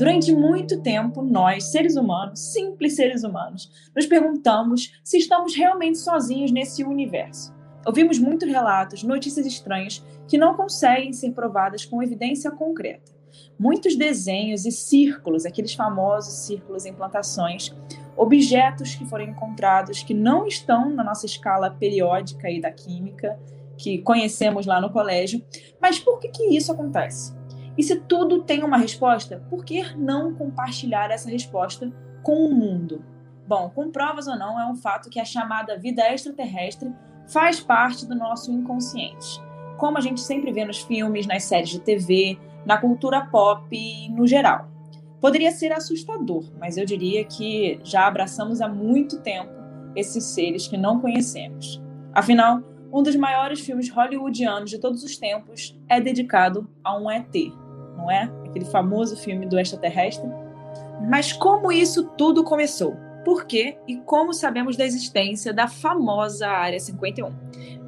Durante muito tempo, nós, seres humanos, simples seres humanos, nos perguntamos se estamos realmente sozinhos nesse universo. Ouvimos muitos relatos, notícias estranhas que não conseguem ser provadas com evidência concreta. Muitos desenhos e círculos, aqueles famosos círculos em plantações, objetos que foram encontrados que não estão na nossa escala periódica aí da química, que conhecemos lá no colégio. Mas por que, que isso acontece? E se tudo tem uma resposta, por que não compartilhar essa resposta com o mundo? Bom, com provas ou não, é um fato que a chamada vida extraterrestre faz parte do nosso inconsciente. Como a gente sempre vê nos filmes, nas séries de TV, na cultura pop no geral. Poderia ser assustador, mas eu diria que já abraçamos há muito tempo esses seres que não conhecemos. Afinal, um dos maiores filmes hollywoodianos de todos os tempos é dedicado a um ET, não é? Aquele famoso filme do extraterrestre. Mas como isso tudo começou? Por quê e como sabemos da existência da famosa Área 51?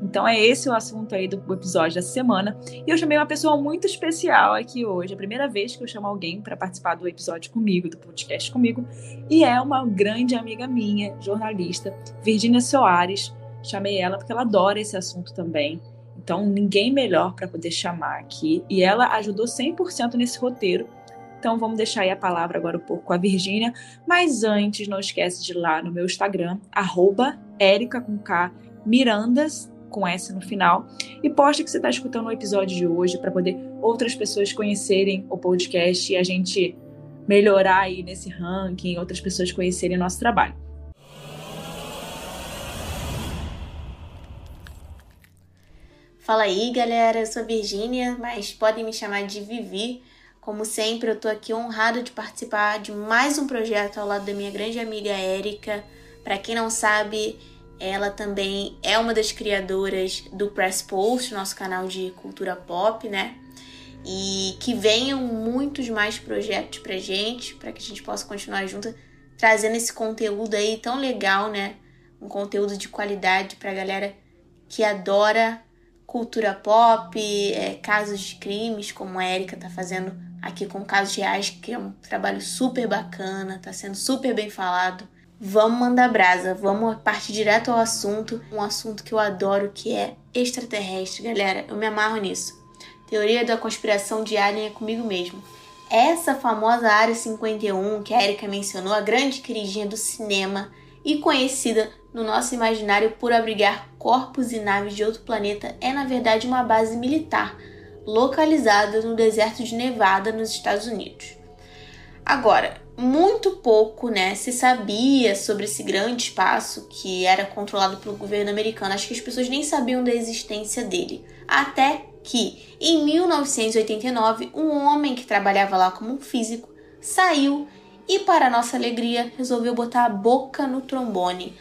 Então é esse o assunto aí do episódio da semana. E eu chamei uma pessoa muito especial aqui hoje, a primeira vez que eu chamo alguém para participar do episódio comigo, do podcast comigo, e é uma grande amiga minha, jornalista, Virginia Soares. Chamei ela porque ela adora esse assunto também. Então, ninguém melhor para poder chamar aqui. E ela ajudou 100% nesse roteiro. Então, vamos deixar aí a palavra agora um pouco com a Virgínia. Mas antes, não esquece de ir lá no meu Instagram, arroba com K, Mirandas, com S no final. E posta que você está escutando o episódio de hoje para poder outras pessoas conhecerem o podcast e a gente melhorar aí nesse ranking, outras pessoas conhecerem nosso trabalho. Fala aí, galera. Eu sou Virgínia, mas podem me chamar de Vivi. Como sempre, eu tô aqui honrada de participar de mais um projeto ao lado da minha grande amiga Érica. Para quem não sabe, ela também é uma das criadoras do Press Post, nosso canal de cultura pop, né? E que venham muitos mais projetos pra gente, para que a gente possa continuar junto trazendo esse conteúdo aí tão legal, né? Um conteúdo de qualidade pra galera que adora cultura pop, é, casos de crimes, como a Erika tá fazendo aqui com casos reais, que é um trabalho super bacana, tá sendo super bem falado. Vamos mandar brasa, vamos partir direto ao assunto, um assunto que eu adoro, que é extraterrestre, galera. Eu me amarro nisso. Teoria da conspiração de Alien é comigo mesmo. Essa famosa Área 51 que a Erika mencionou, a grande queridinha do cinema e conhecida no nosso imaginário por abrigar corpos e naves de outro planeta, é na verdade uma base militar localizada no deserto de Nevada, nos Estados Unidos. Agora, muito pouco né, se sabia sobre esse grande espaço que era controlado pelo governo americano. Acho que as pessoas nem sabiam da existência dele. Até que, em 1989, um homem que trabalhava lá como um físico saiu e, para nossa alegria, resolveu botar a boca no trombone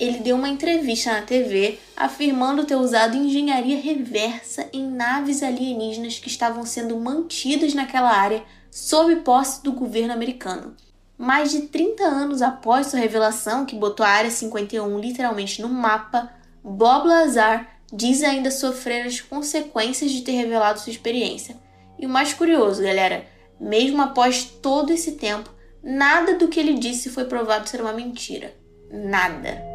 ele deu uma entrevista na TV afirmando ter usado engenharia reversa em naves alienígenas que estavam sendo mantidas naquela área sob posse do governo americano. Mais de 30 anos após sua revelação, que botou a Área 51 literalmente no mapa, Bob Lazar diz ainda sofrer as consequências de ter revelado sua experiência. E o mais curioso, galera, mesmo após todo esse tempo, nada do que ele disse foi provado ser uma mentira. Nada.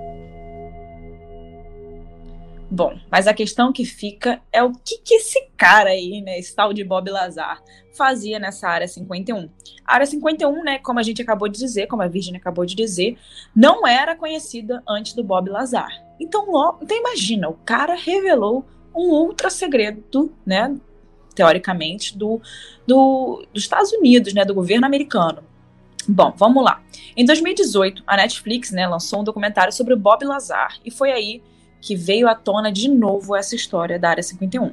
Bom, mas a questão que fica é o que, que esse cara aí, né, esse tal de Bob Lazar, fazia nessa área 51. A área 51, né, como a gente acabou de dizer, como a Virginia acabou de dizer, não era conhecida antes do Bob Lazar. Então, logo, então imagina, o cara revelou um ultra segredo, né, teoricamente, do, do, dos Estados Unidos, né, do governo americano. Bom, vamos lá. Em 2018, a Netflix, né, lançou um documentário sobre o Bob Lazar e foi aí que veio à tona de novo essa história da Área 51.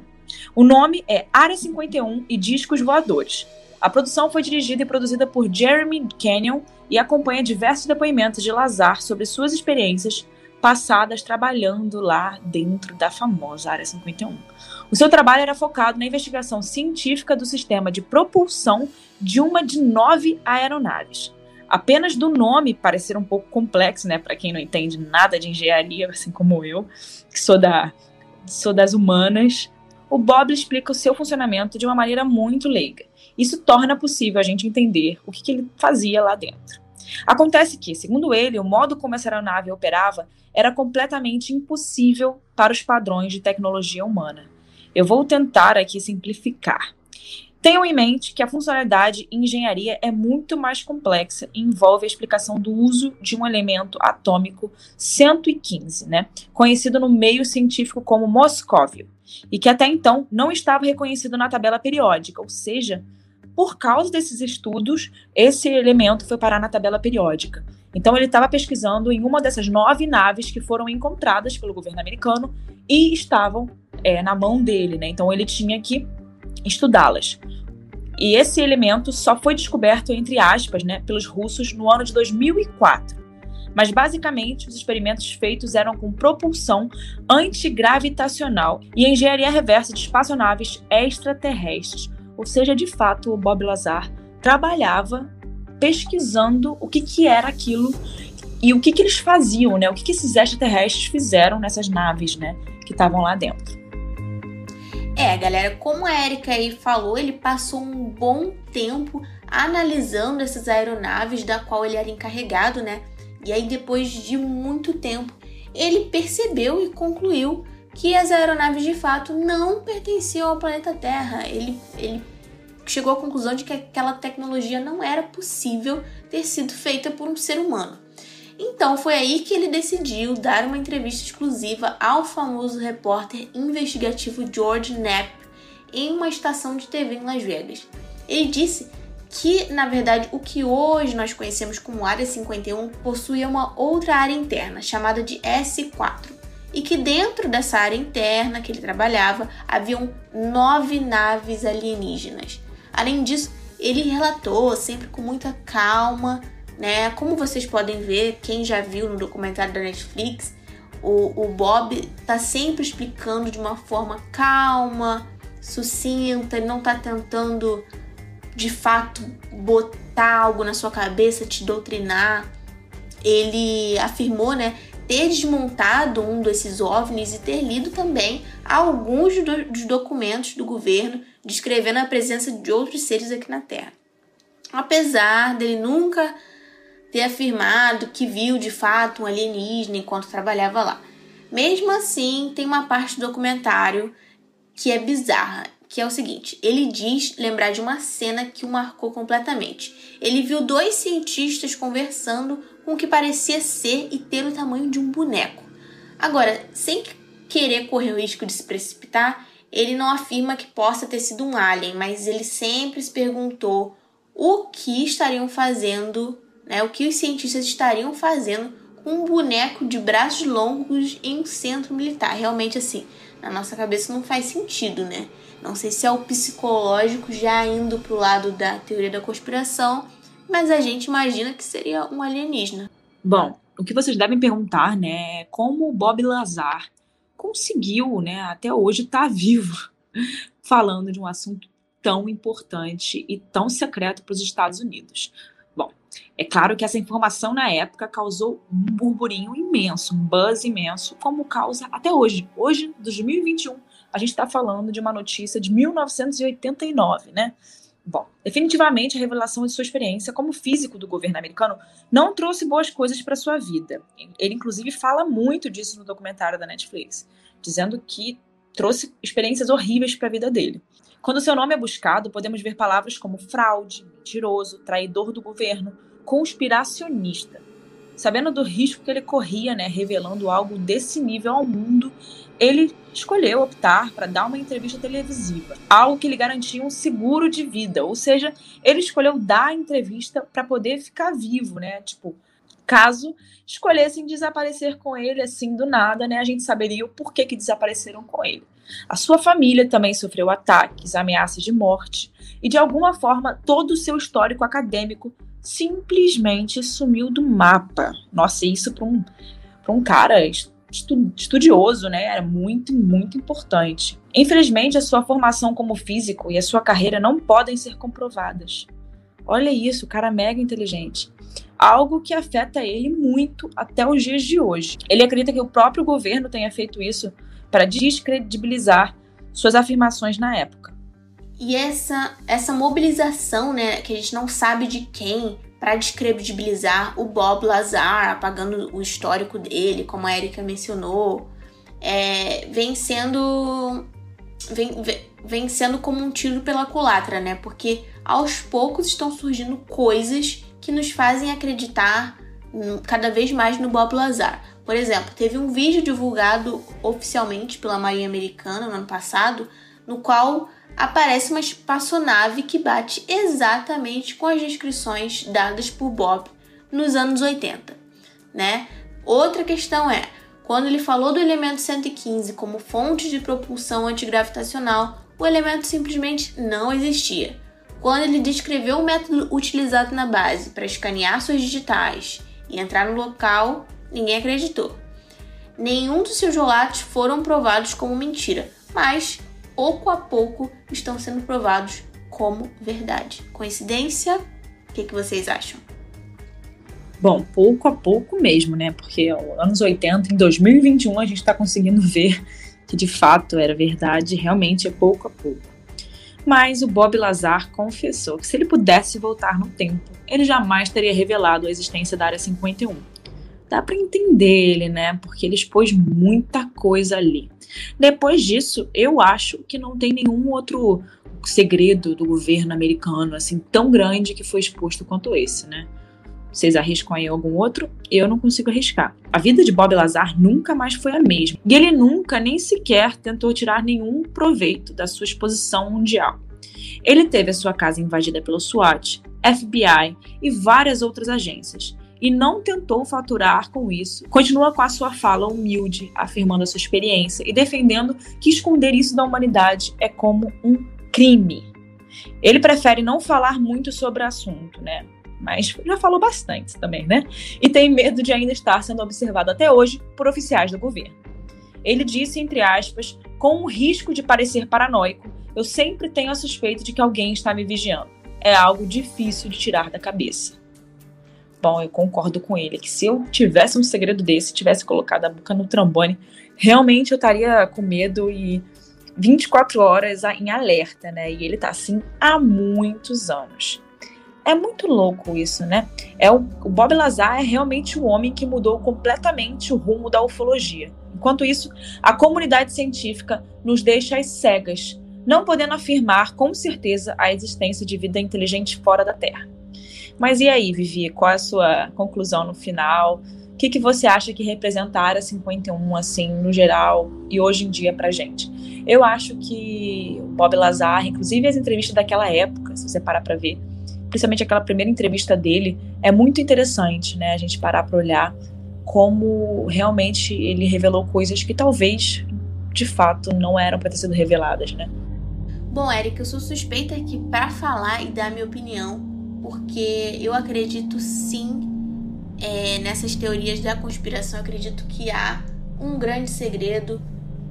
O nome é Área 51 e Discos Voadores. A produção foi dirigida e produzida por Jeremy Canyon e acompanha diversos depoimentos de Lazar sobre suas experiências passadas trabalhando lá dentro da famosa Área 51. O seu trabalho era focado na investigação científica do sistema de propulsão de uma de nove aeronaves apenas do nome parecer um pouco complexo, né, para quem não entende nada de engenharia, assim como eu, que sou da sou das humanas. o Bob explica o seu funcionamento de uma maneira muito leiga. Isso torna possível a gente entender o que, que ele fazia lá dentro. Acontece que, segundo ele, o modo como essa aeronave operava era completamente impossível para os padrões de tecnologia humana. Eu vou tentar aqui simplificar. Tenham em mente que a funcionalidade em engenharia é muito mais complexa e envolve a explicação do uso de um elemento atômico 115, né, conhecido no meio científico como moscóvio, e que até então não estava reconhecido na tabela periódica, ou seja, por causa desses estudos, esse elemento foi parar na tabela periódica. Então ele estava pesquisando em uma dessas nove naves que foram encontradas pelo governo americano e estavam é, na mão dele, né? Então ele tinha que estudá-las. E esse elemento só foi descoberto, entre aspas, né, pelos russos no ano de 2004. Mas basicamente os experimentos feitos eram com propulsão antigravitacional e engenharia reversa de espaçonaves extraterrestres. Ou seja, de fato, o Bob Lazar trabalhava pesquisando o que, que era aquilo e o que, que eles faziam, né? O que, que esses extraterrestres fizeram nessas naves, né? Que estavam lá dentro. É, galera, como a Erika aí falou, ele passou um bom tempo analisando essas aeronaves da qual ele era encarregado, né? E aí depois de muito tempo, ele percebeu e concluiu que as aeronaves de fato não pertenciam ao planeta Terra. Ele, ele chegou à conclusão de que aquela tecnologia não era possível ter sido feita por um ser humano. Então foi aí que ele decidiu dar uma entrevista exclusiva ao famoso repórter investigativo George Knapp em uma estação de TV em Las Vegas. Ele disse que, na verdade, o que hoje nós conhecemos como Área 51 possuía uma outra área interna, chamada de S4, e que dentro dessa área interna que ele trabalhava haviam nove naves alienígenas. Além disso, ele relatou, sempre com muita calma, né? Como vocês podem ver, quem já viu no documentário da Netflix, o, o Bob tá sempre explicando de uma forma calma, sucinta, ele não tá tentando de fato botar algo na sua cabeça, te doutrinar. Ele afirmou, né, ter desmontado um desses OVNIs e ter lido também alguns do, dos documentos do governo descrevendo a presença de outros seres aqui na Terra. Apesar dele nunca ter afirmado que viu de fato um alienígena enquanto trabalhava lá. Mesmo assim, tem uma parte do documentário que é bizarra, que é o seguinte: ele diz lembrar de uma cena que o marcou completamente. Ele viu dois cientistas conversando com o que parecia ser e ter o tamanho de um boneco. Agora, sem querer correr o risco de se precipitar, ele não afirma que possa ter sido um alien, mas ele sempre se perguntou o que estariam fazendo né, o que os cientistas estariam fazendo com um boneco de braços longos em um centro militar. Realmente, assim, na nossa cabeça não faz sentido, né? Não sei se é o psicológico já indo pro lado da teoria da conspiração, mas a gente imagina que seria um alienígena. Bom, o que vocês devem perguntar, né, é como o Bob Lazar conseguiu, né, até hoje estar tá vivo falando de um assunto tão importante e tão secreto para os Estados Unidos. É claro que essa informação na época causou um burburinho imenso, um buzz imenso, como causa até hoje. Hoje, 2021, a gente está falando de uma notícia de 1989, né? Bom, definitivamente a revelação de sua experiência como físico do governo americano não trouxe boas coisas para sua vida. Ele, inclusive, fala muito disso no documentário da Netflix, dizendo que trouxe experiências horríveis para a vida dele. Quando seu nome é buscado, podemos ver palavras como fraude, mentiroso, traidor do governo, conspiracionista. Sabendo do risco que ele corria, né, revelando algo desse nível ao mundo, ele escolheu optar para dar uma entrevista televisiva, algo que lhe garantia um seguro de vida, ou seja, ele escolheu dar a entrevista para poder ficar vivo, né? Tipo, caso escolhessem desaparecer com ele assim do nada, né, a gente saberia o porquê que desapareceram com ele. A sua família também sofreu ataques, ameaças de morte, e de alguma forma todo o seu histórico acadêmico simplesmente sumiu do mapa. Nossa, isso para um, um cara estudioso, né? Era muito, muito importante. Infelizmente, a sua formação como físico e a sua carreira não podem ser comprovadas. Olha isso, o cara mega inteligente. Algo que afeta ele muito até os dias de hoje. Ele acredita que o próprio governo tenha feito isso para descredibilizar suas afirmações na época. E essa, essa mobilização, né, que a gente não sabe de quem, para descredibilizar o Bob Lazar, apagando o histórico dele, como a Erika mencionou, é, vem sendo vem, vem sendo como um tiro pela culatra, né? Porque aos poucos estão surgindo coisas que nos fazem acreditar cada vez mais no Bob Lazar. Por exemplo, teve um vídeo divulgado oficialmente pela Marinha Americana no ano passado, no qual aparece uma espaçonave que bate exatamente com as descrições dadas por Bob nos anos 80, né? Outra questão é, quando ele falou do elemento 115 como fonte de propulsão antigravitacional, o elemento simplesmente não existia. Quando ele descreveu o método utilizado na base para escanear suas digitais e entrar no local, ninguém acreditou. Nenhum dos seus relatos foram provados como mentira, mas pouco a pouco estão sendo provados como verdade. Coincidência? O que, que vocês acham? Bom, pouco a pouco mesmo, né? Porque anos 80, em 2021, a gente está conseguindo ver que de fato era verdade, realmente é pouco a pouco. Mas o Bob Lazar confessou que se ele pudesse voltar no tempo, ele jamais teria revelado a existência da Área 51. Dá para entender ele, né? Porque ele expôs muita coisa ali. Depois disso, eu acho que não tem nenhum outro segredo do governo americano assim tão grande que foi exposto quanto esse, né? Vocês arriscam aí algum outro? Eu não consigo arriscar. A vida de Bob Lazar nunca mais foi a mesma. E ele nunca nem sequer tentou tirar nenhum proveito da sua exposição mundial. Ele teve a sua casa invadida pelo SWAT, FBI e várias outras agências e não tentou faturar com isso. Continua com a sua fala humilde, afirmando a sua experiência e defendendo que esconder isso da humanidade é como um crime. Ele prefere não falar muito sobre o assunto, né? Mas já falou bastante também, né? E tem medo de ainda estar sendo observado até hoje por oficiais do governo. Ele disse, entre aspas, com o risco de parecer paranoico, eu sempre tenho a suspeita de que alguém está me vigiando. É algo difícil de tirar da cabeça. Bom, eu concordo com ele que se eu tivesse um segredo desse, tivesse colocado a boca no trombone, realmente eu estaria com medo e 24 horas em alerta, né? E ele tá assim há muitos anos. É muito louco isso, né? É o, o Bob Lazar é realmente o homem que mudou completamente o rumo da ufologia. Enquanto isso, a comunidade científica nos deixa às cegas, não podendo afirmar com certeza a existência de vida inteligente fora da Terra. Mas e aí, Vivi, qual a sua conclusão no final? O que, que você acha que representa a Área 51, assim, no geral, e hoje em dia pra gente? Eu acho que o Bob Lazar, inclusive as entrevistas daquela época, se você parar pra ver, principalmente aquela primeira entrevista dele, é muito interessante, né? A gente parar pra olhar como realmente ele revelou coisas que talvez, de fato, não eram para ter sido reveladas, né? Bom, Eric, eu sou suspeita aqui para falar e dar minha opinião porque eu acredito sim é, nessas teorias da conspiração. Eu acredito que há um grande segredo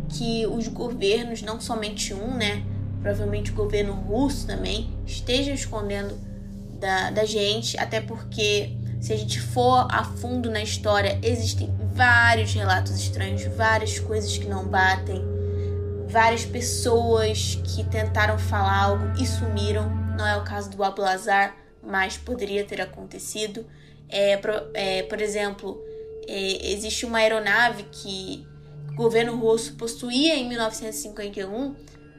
que os governos, não somente um, né? Provavelmente o governo russo também, esteja escondendo da, da gente, até porque se a gente for a fundo na história, existem vários relatos estranhos, várias coisas que não batem, várias pessoas que tentaram falar algo e sumiram. Não é o caso do Abu Lazar, mas poderia ter acontecido. É, por, é, por exemplo, é, existe uma aeronave que o governo russo possuía em 1951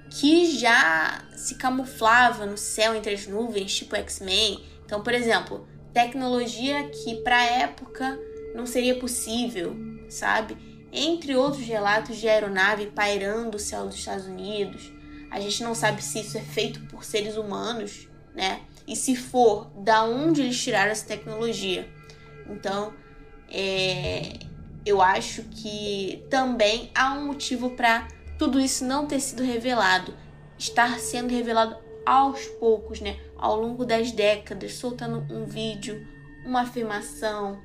que já se camuflava no céu entre as nuvens, tipo X-Men. Então, por exemplo, tecnologia que para a época não seria possível, sabe? Entre outros relatos de aeronave pairando o céu dos Estados Unidos. A gente não sabe se isso é feito por seres humanos, né? E se for, da onde eles tiraram essa tecnologia? Então, é, eu acho que também há um motivo para tudo isso não ter sido revelado, estar sendo revelado aos poucos, né? Ao longo das décadas, soltando um vídeo, uma afirmação,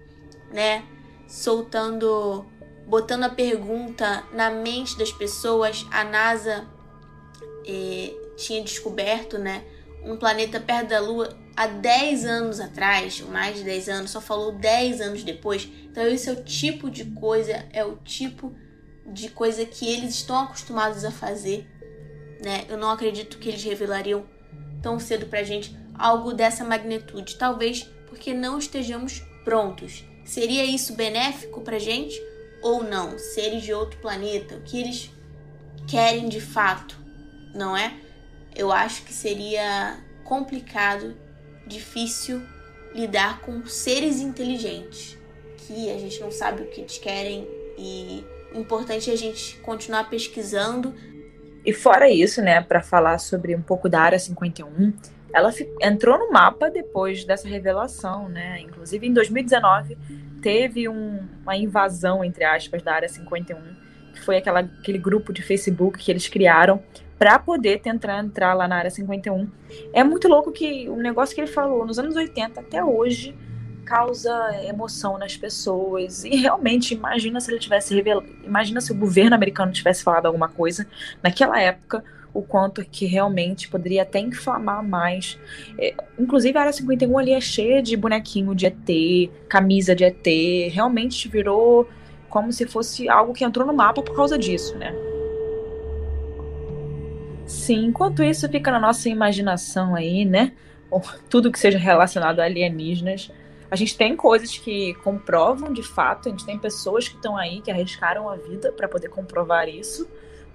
né? Soltando, botando a pergunta na mente das pessoas. A NASA é, tinha descoberto, né? Um planeta perto da Lua há 10 anos atrás, mais de 10 anos, só falou 10 anos depois. Então esse é o tipo de coisa, é o tipo de coisa que eles estão acostumados a fazer, né? Eu não acredito que eles revelariam tão cedo pra gente algo dessa magnitude. Talvez porque não estejamos prontos. Seria isso benéfico pra gente ou não? Seres de outro planeta, o que eles querem de fato, não é? Eu acho que seria complicado, difícil lidar com seres inteligentes que a gente não sabe o que eles querem e o importante é a gente continuar pesquisando. E fora isso, né, para falar sobre um pouco da área 51, ela entrou no mapa depois dessa revelação, né? Inclusive em 2019 teve um, uma invasão entre aspas da área 51, que foi aquela, aquele grupo de Facebook que eles criaram para poder tentar entrar lá na área 51. É muito louco que o negócio que ele falou nos anos 80 até hoje causa emoção nas pessoas. E realmente, imagina se ele tivesse revelado. Imagina se o governo americano tivesse falado alguma coisa naquela época, o quanto que realmente poderia até inflamar mais. É, inclusive, a área 51 ali é cheia de bonequinho de ET, camisa de ET. Realmente virou como se fosse algo que entrou no mapa por causa disso, né? Sim, enquanto isso fica na nossa imaginação aí, né? Tudo que seja relacionado a alienígenas. A gente tem coisas que comprovam de fato, a gente tem pessoas que estão aí que arriscaram a vida para poder comprovar isso,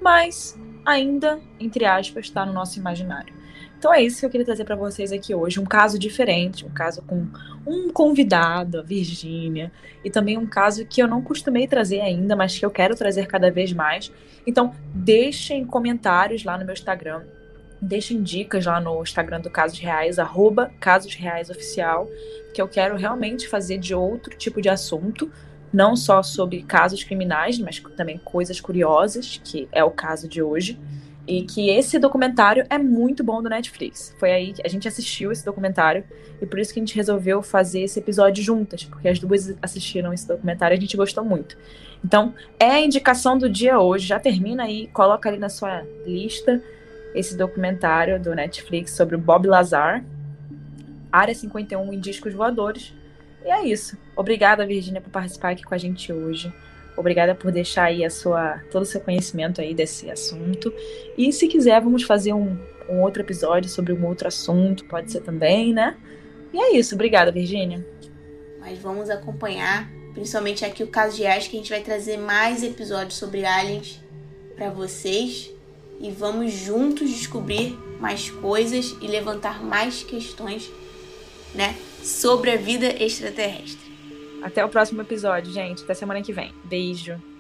mas ainda, entre aspas, está no nosso imaginário. Então é isso que eu queria trazer para vocês aqui hoje, um caso diferente, um caso com um convidado, a Virgínia, e também um caso que eu não costumei trazer ainda, mas que eu quero trazer cada vez mais. Então, deixem comentários lá no meu Instagram deixem dicas lá no Instagram do Casos Reais, arroba Casos Reais Oficial, que eu quero realmente fazer de outro tipo de assunto, não só sobre casos criminais, mas também coisas curiosas, que é o caso de hoje. E que esse documentário é muito bom do Netflix. Foi aí que a gente assistiu esse documentário e por isso que a gente resolveu fazer esse episódio juntas, porque as duas assistiram esse documentário e a gente gostou muito. Então, é a indicação do dia hoje. Já termina aí, coloca ali na sua lista esse documentário do Netflix sobre o Bob Lazar, Área 51 em discos voadores. E é isso. Obrigada, Virginia, por participar aqui com a gente hoje. Obrigada por deixar aí a sua, todo o seu conhecimento aí desse assunto. E se quiser, vamos fazer um, um outro episódio sobre um outro assunto, pode ser também, né? E é isso. Obrigada, Virginia. Mas vamos acompanhar, principalmente aqui o caso de Ash, que a gente vai trazer mais episódios sobre aliens para vocês e vamos juntos descobrir mais coisas e levantar mais questões, né, sobre a vida extraterrestre. Até o próximo episódio, gente. Até semana que vem. Beijo.